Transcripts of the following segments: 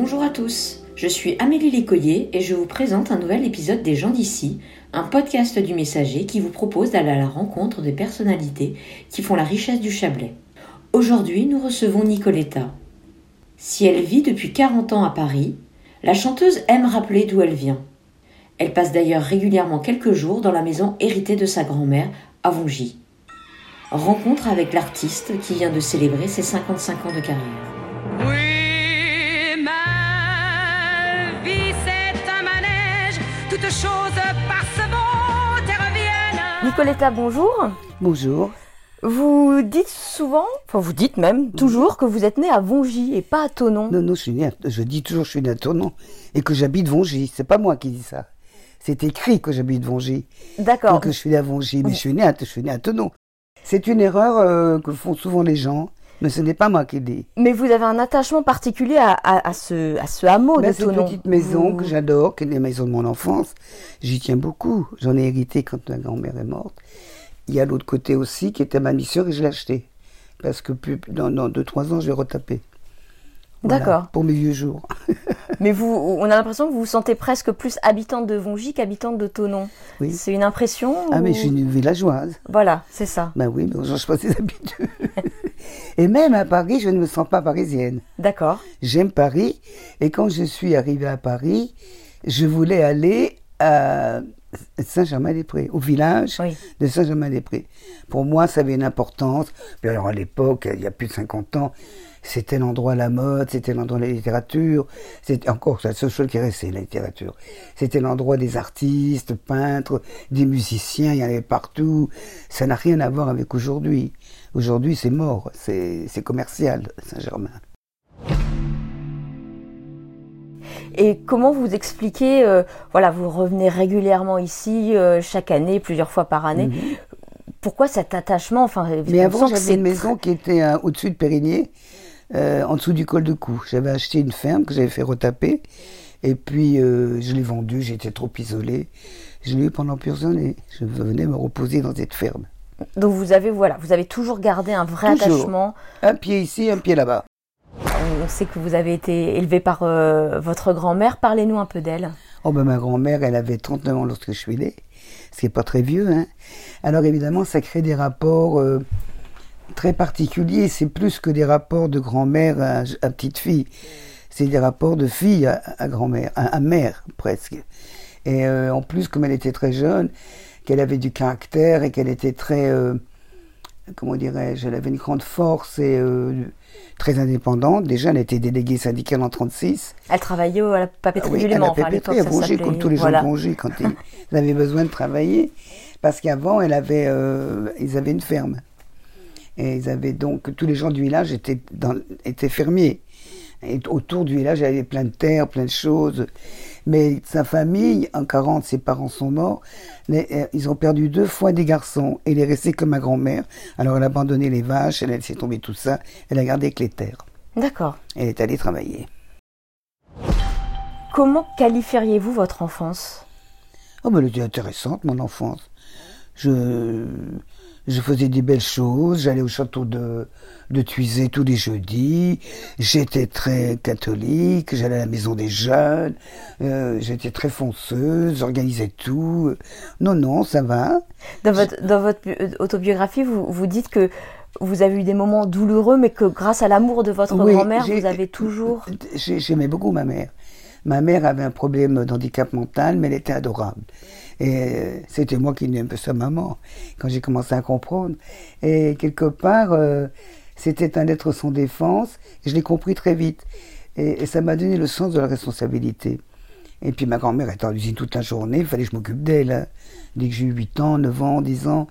Bonjour à tous, je suis Amélie Lécoyer et je vous présente un nouvel épisode des gens d'ici, un podcast du messager qui vous propose d'aller à la rencontre des personnalités qui font la richesse du Chablais. Aujourd'hui, nous recevons Nicoletta. Si elle vit depuis 40 ans à Paris, la chanteuse aime rappeler d'où elle vient. Elle passe d'ailleurs régulièrement quelques jours dans la maison héritée de sa grand-mère à Vongy. Rencontre avec l'artiste qui vient de célébrer ses 55 ans de carrière. Nicoletta, bonjour. Bonjour. Vous dites souvent, enfin vous dites même toujours que vous êtes né à Vongy et pas à Tonon. Non, non, je suis né à- je dis toujours que je suis né à Tournon et que j'habite Vongy. C'est pas moi qui dis ça. C'est écrit que j'habite Vongy. D'accord. Que je suis né à Vongy, mais je suis né à, je suis né à Tonon. C'est une erreur euh, que font souvent les gens, mais ce n'est pas moi qui dis. Mais vous avez un attachement particulier à, à- à ce, à ce hameau Ben, de cette Tonon. petite maison Vous- que j'adore, qui est la maison de mon enfance, j'y tiens beaucoup. J'en ai hérité quand ma grand-mère est morte. Il y a l'autre côté aussi qui était ma mission et je l'ai acheté. Parce que plus, dans, dans deux, trois ans, je vais retaper. Voilà, D'accord. pour mes vieux jours. Mais vous, on a l'impression que vous vous sentez presque plus habitante de Vongy qu'habitante de Tonon. Oui. C'est une impression Ah, mais je suis une villageoise. Voilà, c'est ça. Ben oui, mais on change pas ses habitudes. et même à Paris, je ne me sens pas parisienne. D'accord. J'aime Paris. Et quand je suis arrivée à Paris, je voulais aller à Saint-Germain-des-Prés, au village Oui. de Saint-Germain-des-Prés. Pour moi, ça avait une importance. Puis alors à l'époque, il y a plus de 50 ans, c'était l'endroit de la mode, c'était l'endroit de la littérature. C'était encore la seule chose qui est restée, la littérature. C'était l'endroit des artistes, peintres, des musiciens, il y en avait partout. Ça n'a rien à voir avec aujourd'hui. Aujourd'hui, c'est mort, c'est commercial, Saint-Germain. Et comment vous expliquez, euh, voilà, vous revenez régulièrement ici, euh, chaque année, plusieurs fois par année. Pourquoi cet attachement? Enfin, Mais avant, j'avais une maison qui était euh, au-dessus de Périgné, euh, en dessous du col de Cou. J'avais acheté une ferme que j'avais fait retaper, et puis je l'ai vendue, j'étais trop isolé. Je l'ai eu pendant plusieurs années. Je venais me reposer dans cette ferme. Donc vous avez, voilà, vous avez toujours gardé un vrai Toujours. attachement. Un pied ici, un pied là-bas. On sait que vous avez été élevé par euh, votre grand-mère. Parlez-nous un peu d'elle. Oh ben ma grand-mère, elle avait 39 ans lorsque je suis né, ce qui n'est pas très vieux. Hein. Alors évidemment, ça crée des rapports euh, très particuliers. C'est plus que des rapports de grand-mère à, à petite fille. C'est des rapports de fille à, à grand-mère, à, à mère presque. Et euh, en plus, comme elle était très jeune, qu'elle avait du caractère et qu'elle était très, euh, comment dirais-je, elle avait une grande force et euh, très indépendante. Déjà, elle était déléguée syndicale en 36. Elle travaillait à la papeterie Ah oui, du à la Léman. Enfin, à s'appelait- comme tous les gens voilà. de Vongy, quand ils, ils avaient besoin de travailler. Parce qu'avant, elle avait, euh, ils avaient une ferme. Et ils avaient donc, tous les gens du village étaient, dans, étaient fermiers. Et autour du village, il y avait plein de terres, plein de choses. Mais sa famille, en 40, ses parents sont morts. Euh, ils ont perdu deux fois des garçons. Et il est resté que ma grand-mère. Alors elle a abandonné les vaches, elle a laissé tomber tout ça. Elle a gardé que les terres. D'accord. Elle est allée travailler. Comment qualifieriez-vous votre enfance? Oh, mais elle était intéressante, mon enfance. Je, je faisais des belles choses. J'allais au château de, de Thuisé tous les jeudis. J'étais très catholique. J'allais à la maison des jeunes. Euh, J'étais très fonceuse. J'organisais tout. Non, non, ça va. Dans votre, dans votre bi- euh, autobiographie, vous, vous dites que vous avez eu des moments douloureux, mais que grâce à l'amour de votre Oui, grand-mère, vous avez toujours. J'ai- J'aimais beaucoup ma mère. Ma mère avait un problème d'handicap mental, mais elle était adorable. Et c'était moi qui n'aimais un peu sa maman, quand j'ai commencé à comprendre. Et quelque part, euh, c'était un être sans défense, et je l'ai compris très vite. Et, ça m'a donné le sens de la responsabilité. Et puis ma grand-mère était en usine toute la journée, il fallait que je m'occupe d'elle. hein. Dès que j'ai eu 8 ans, 9 ans, 10 ans.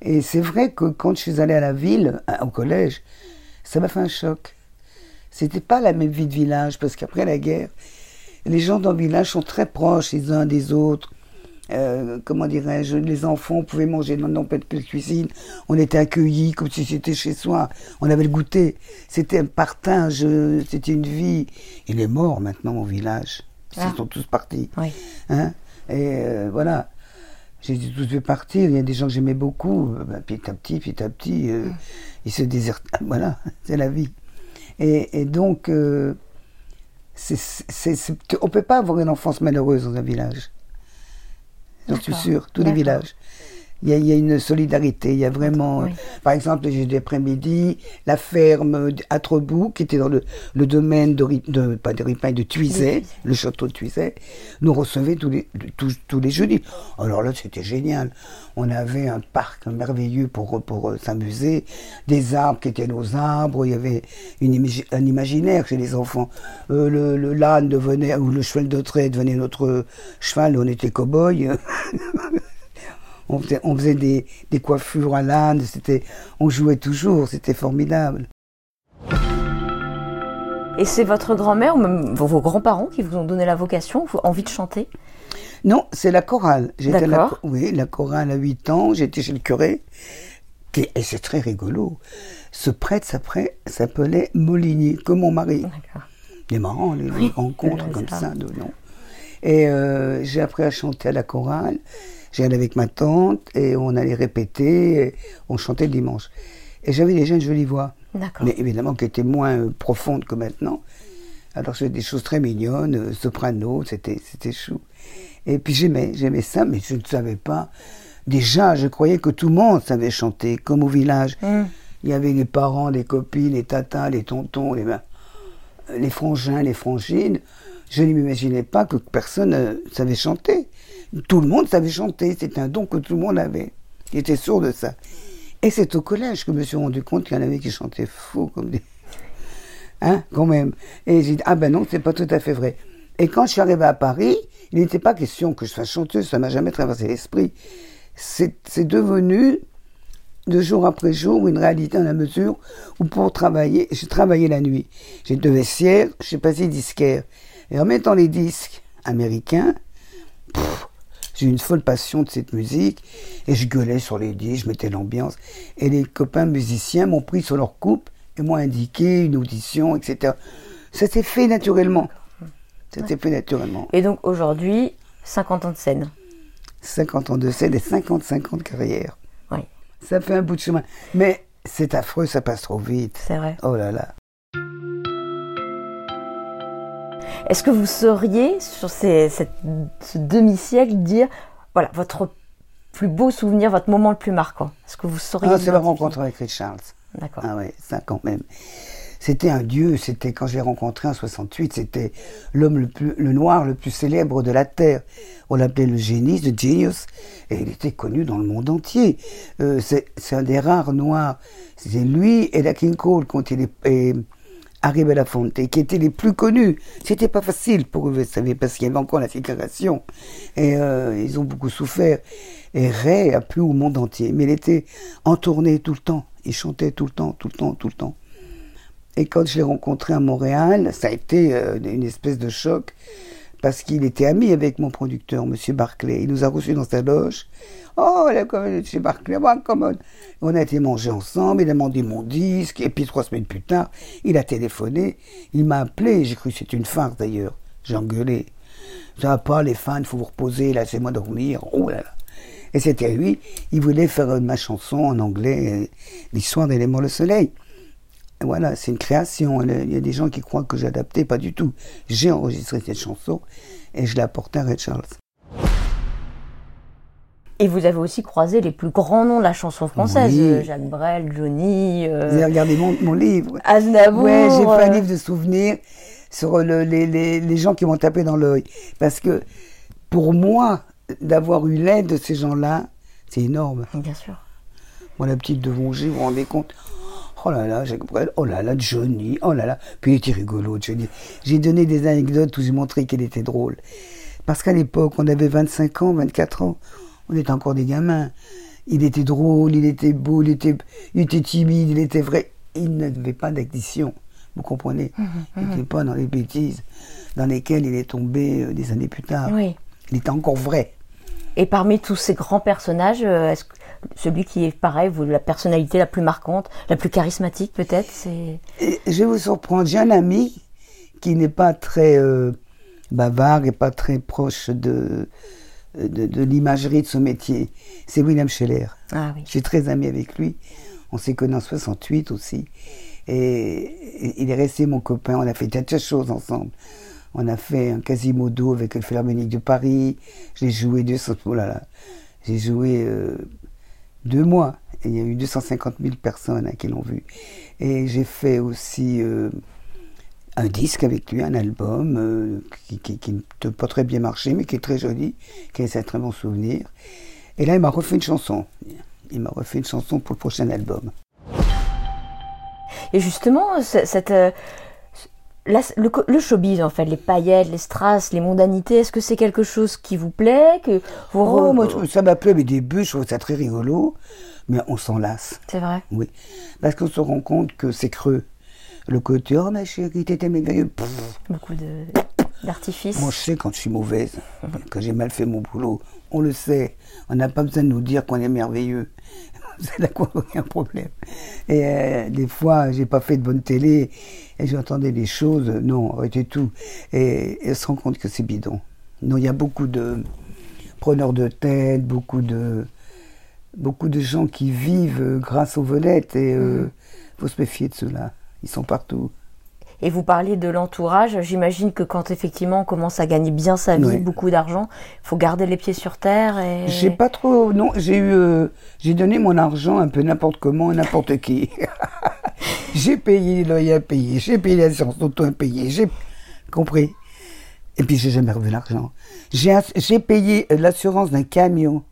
Et c'est vrai que quand je suis allé à la ville, à- au collège, ça m'a fait un choc. C'était pas la même vie de village, parce qu'après la guerre, les gens dans le village sont très proches les uns des autres. Euh, comment dirais-je, les enfants pouvaient manger dans nos de cuisine. On était accueillis comme si c'était chez soi. On avait le goûter. C'était un partage, euh, c'était une vie. Il est mort maintenant au village. Ils Ah. sont tous partis. Oui. Hein? Et euh, voilà. J'ai dit tous fait partir. Il y a des gens que j'aimais beaucoup. Ben, petit à petit, petit à petit, euh, ils se désertent. Voilà, c'est la vie. Et, et donc, euh, c'est, c'est- c'est- on peut pas avoir une enfance malheureuse dans un village. J'en suis sûr, tous les villages. Il y, a, il y a une solidarité, il y a vraiment... Oui. Par exemple, j'ai d'après-midi, la ferme à Trebout, qui était dans le, le domaine de, de, pas de Ripaille, de Tuizet. le château de Tuizet, nous recevait tous les, tous, tous les jeudis. Alors là, c'était génial. On avait un parc merveilleux pour, pour euh, s'amuser, des arbres qui étaient nos arbres, il y avait une un imaginaire chez les enfants. Euh, le, le l'âne devenait, ou le cheval de trait devenait notre cheval, on était cow-boy. On faisait, on faisait des, des coiffures à l'âne, c'était, on jouait toujours, c'était formidable. Et c'est votre grand-mère ou même vos grands-parents qui vous ont donné la vocation, envie de chanter? Non, c'est la chorale. J'étais la, oui, la chorale à 8 ans, j'étais chez le curé. Qui, et c'est très rigolo. Ce prêtre s'appelait, Molinier, comme mon mari. D'accord. C'est marrant, les, Oui, rencontres comme ça. de nom. Et euh, j'ai appris à chanter à la chorale. J'y allais avec ma tante et on allait répéter. et on chantait le dimanche. Et j'avais déjà une jolie voix. Mais évidemment qui était moins euh, profonde que maintenant. Alors faisais des choses très mignonnes, euh, soprano, c'était c'était chou. Et puis j'aimais, j'aimais ça, mais je ne savais pas. Déjà, je croyais que tout le monde savait chanter, comme au village. Hmm. Il y avait les parents, les copines, les tatas, les tontons, les, les frangins, les frangines. Je ne m'imaginais pas que personne euh, savait chanter. Tout le monde savait chanter, c'était un don que tout le monde avait. J'étais sûr de ça. Et c'est au collège que je me suis rendu compte qu'il y en avait qui chantaient faux comme des... Hein, quand même. Et j'ai dit, ah ben non, c'est pas tout à fait vrai. Et quand je suis arrivé à Paris, il n'était pas question que je sois chanteuse, ça m'a jamais traversé l'esprit. C'est devenu, de jour après jour, une réalité dans la mesure où pour travailler, j'ai travaillé la nuit. J'ai deux vestiaires, suis passé disquaire. Et en mettant les disques américains, j'ai eu une folle passion de cette musique et je gueulais sur les disques, je mettais l'ambiance. Et les copains musiciens m'ont pris sur leur coupe et m'ont indiqué une audition, etc. Ça s'est fait naturellement. Ça s'est fait naturellement. Et donc aujourd'hui, 50 ans de scène. 50 ans de scène et 55 ans de carrière. Oui, Ça fait un bout de chemin. Mais c'est affreux, ça passe trop vite. c'est vrai. Oh là là. Est-ce que vous sauriez, sur ces, cette- ce demi-siècle, dire, voilà, votre plus beau souvenir, votre moment le plus marquant? Est-ce que vous sauriez Ah, c'est ma rencontre avec Ray Charles. D'accord. Ah ouais, ça quand même. C'était un dieu, c'était quand je l'ai rencontré en 68, c'était l'homme le plus, le noir le plus célèbre de la Terre. On l'appelait le génie, le genius, et il était connu dans le monde entier. Euh, c'est un des rares noirs. C'est lui et la King Cole été les, et Harry Belafonte, qui étaient les plus connus. C'était pas facile pour eux, vous savez, parce qu'il y avait encore la ségrégation. Et euh, ils ont beaucoup souffert. Et Ray a plu au monde entier. Mais il était en tournée tout le temps. Il chantait tout le temps, tout le temps, tout le temps. Et quand je l'ai rencontré à Montréal, ça a été euh, une espèce de choc parce qu'il était ami avec mon producteur, Monsieur Barclay. Il nous a reçus dans sa loge. Oh, la commune chez Barclay, welcome. On a été manger ensemble, il a demandé mon disque, et puis trois semaines plus tard, il a téléphoné, il m'a appelé, j'ai cru que c'était une farce d'ailleurs. J'ai engueulé. Ça va pas, les fans, il faut vous reposer, laissez-moi dormir. Oh là là. Et c'était lui, il voulait faire ma chanson en anglais, euh, l'histoire d'élément le soleil. Voilà, c'est une création. Il y a des gens qui croient que j'ai adapté, pas du tout. J'ai enregistré cette chanson et je l'ai apportée à Red Charles. Et vous avez aussi croisé les plus grands noms de la chanson française. Oui. euh, Jacques Brel, Johnny, euh, Vous avez regardé mon, mon livre Aznavour. Ouais, j'ai fait un euh, livre de souvenirs sur le- les, les- les gens qui m'ont tapé dans l'œil. Parce que pour moi, d'avoir eu l'aide de ces gens-là, c'est énorme. Bien sûr. Moi, la petite de Vongé, vous vous rendez compte? Oh là là, Jacques Brel, oh là là, Johnny, oh là là. Puis il était rigolo, Johnny. J'ai donné des anecdotes où j'ai montré qu'il était drôle. Parce qu'à l'époque, on avait 25 ans, 24 ans. On était encore des gamins. Il était drôle, il était beau, il était, il était timide, il était vrai. Il n'avait pas d'addiction. Vous comprenez? Il n'était pas dans les bêtises dans lesquelles il est tombé euh, des années plus tard. Oui. Il était encore vrai. Et parmi tous ces grands personnages, euh, est-ce que celui qui est pareil, vous, la personnalité la plus marquante, la plus charismatique peut-être, c'est je vais vous surprendre, j'ai un ami qui n'est pas très euh, bavard et pas très proche de, de, de l'imagerie de ce métier. C'est William Scheller. ah oui. Je suis très ami avec lui. On s'est connus en 68 aussi. Et il est resté mon copain, on a fait tas de choses ensemble. On a fait un Quasimodo avec le Philharmonique de Paris. J'ai joué deux, oh là là, j'ai joué euh, deux mois. Et il y a eu 250 000 personnes hein, qui l'ont vu. Et j'ai fait aussi euh, un disque avec lui, un album euh, qui, n'a pas très bien marché, mais qui est très joli, qui est un très bon souvenir. Et là, il m'a refait une chanson. Il m'a refait une chanson pour le prochain album. Et justement, cette, le, showbiz, en fait, les paillettes, les strass, les mondanités, est-ce que c'est quelque chose qui vous plaît que vous oh, moi, ça m'a plu au début, je trouve ça très rigolo, mais on s'en lasse. C'est vrai Oui. Parce qu'on se rend compte que c'est creux. Le côté, oh ma chérie, t'étais merveilleux. Beaucoup d'artifices. Moi, je sais quand je suis mauvaise, que j'ai mal fait mon boulot. On le sait. On n'a pas besoin de nous dire qu'on est merveilleux c'est là qu'on a un problème. Et euh, des fois, j'ai pas fait de bonne télé et j'entendais des choses, non, arrêtez tout. Et, elle se rend compte que c'est bidon. Non, il y a beaucoup de preneurs de tête, beaucoup de, beaucoup de gens qui vivent grâce aux vedettes et il euh, faut se méfier de ceux-là. Ils sont partout. Et vous parlez de l'entourage. J'imagine que quand effectivement on commence à gagner bien sa vie, beaucoup d'argent, il faut garder les pieds sur terre. Et... J'ai pas trop. Non, j'ai eu. Euh, j'ai donné mon argent un peu n'importe comment à n'importe qui. j'ai payé les loyers à payer, j'ai payé l'assurance auto payer, j'ai compris. Et puis j'ai jamais revu l'argent. J'ai payé l'assurance d'un camion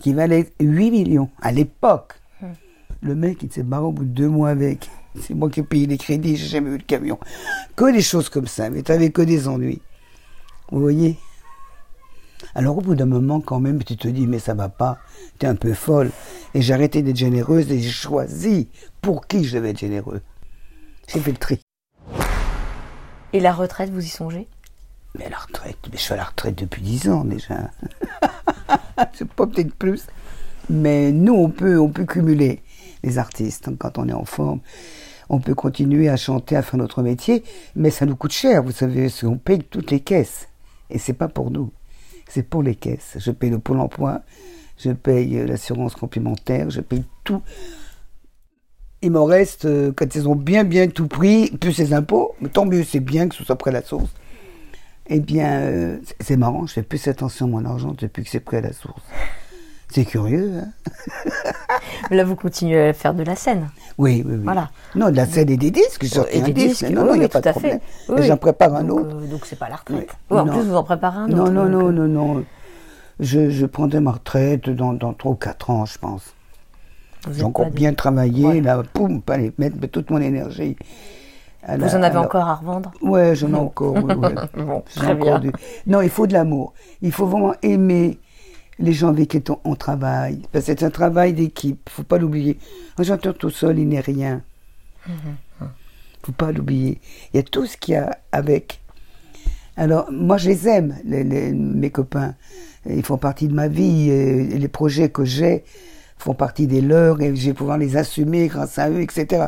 qui valait 8 millions à l'époque. Hum. Le mec, il s'est barré au bout de deux mois avec. C'est moi qui ai payé les crédits, j'ai jamais eu de camion. Que des choses comme ça, mais t'avais que des ennuis. Vous voyez? Alors au bout d'un moment, quand même, tu te dis, mais ça va pas, t'es un peu folle. Et j'ai arrêté d'être généreuse et j'ai choisi pour qui je devais être généreux. J'ai fait le tri. Et la retraite, vous y songez? Mais la retraite, mais je suis à la retraite depuis 10 ans déjà. C'est pas peut-être plus. Mais nous, on peut, on peut cumuler les artistes quand on est en forme on peut continuer à chanter, à faire notre métier, mais ça nous coûte cher, vous savez, on paye toutes les caisses. Et c'est pas pour nous, c'est pour les caisses. Je paye le pôle emploi, je paye l'assurance complémentaire, je paye tout. Il m'en reste, euh, quand ils ont bien bien tout pris, plus ces impôts, mais tant mieux, c'est bien que ce soit près à la source. Eh bien, euh, c'est marrant, je fais plus attention à mon argent depuis que c'est prêt à la source. C'est curieux. Hein Là, vous continuez à faire de la scène. Oui, oui, oui. Voilà. Non, de la scène et des disques. Je et des disques. Non, non, il n'y a pas de problème. J'en prépare un autre. Euh, donc, c'est pas la retraite. en plus, vous en préparez un autre. Non, non, non, non, non. Je, je prendrai ma retraite dans, dans 3 ou 4 ans, je pense. J'ai encore bien travaillé, là, poum, pas les mettre toute mon énergie. vous en avez encore à revendre Ouais, j'en ai encore. bon, très bien. Non, il faut de l'amour. Il faut vraiment aimer les gens avec qui on, travaille. Que c'est un travail d'équipe, faut pas l'oublier. Un chanteur tout seul, il n'est rien. Mm-hmm. faut pas l'oublier. Il y a tout ce qu'il y a avec. Alors, moi, je les aime, mes copains. Ils font partie de ma vie. Et les projets que j'ai font partie des leurs et je vais pouvoir les assumer grâce à eux, etc.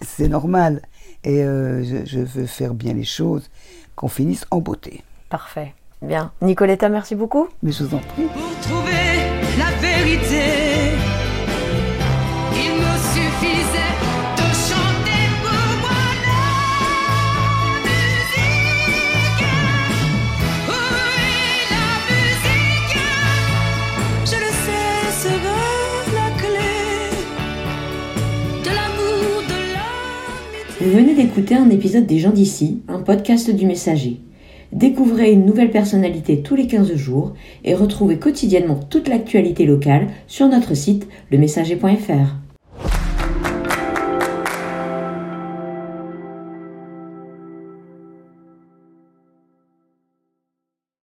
C'est normal. Et euh, je, je veux faire bien les choses, qu'on finisse en beauté. Parfait. Bien. Nicoletta, merci beaucoup. Mais je vous en prie. Pour trouver la vérité, il me suffisait de chanter pour moi la musique. Oui, la musique, je le sais, sera la clé de l'amour, de l'amitié. Vous venez d'écouter un épisode des gens d'ici, un podcast du messager. Découvrez une nouvelle personnalité tous les 15 jours et retrouvez quotidiennement toute l'actualité locale sur notre site lemessager.fr.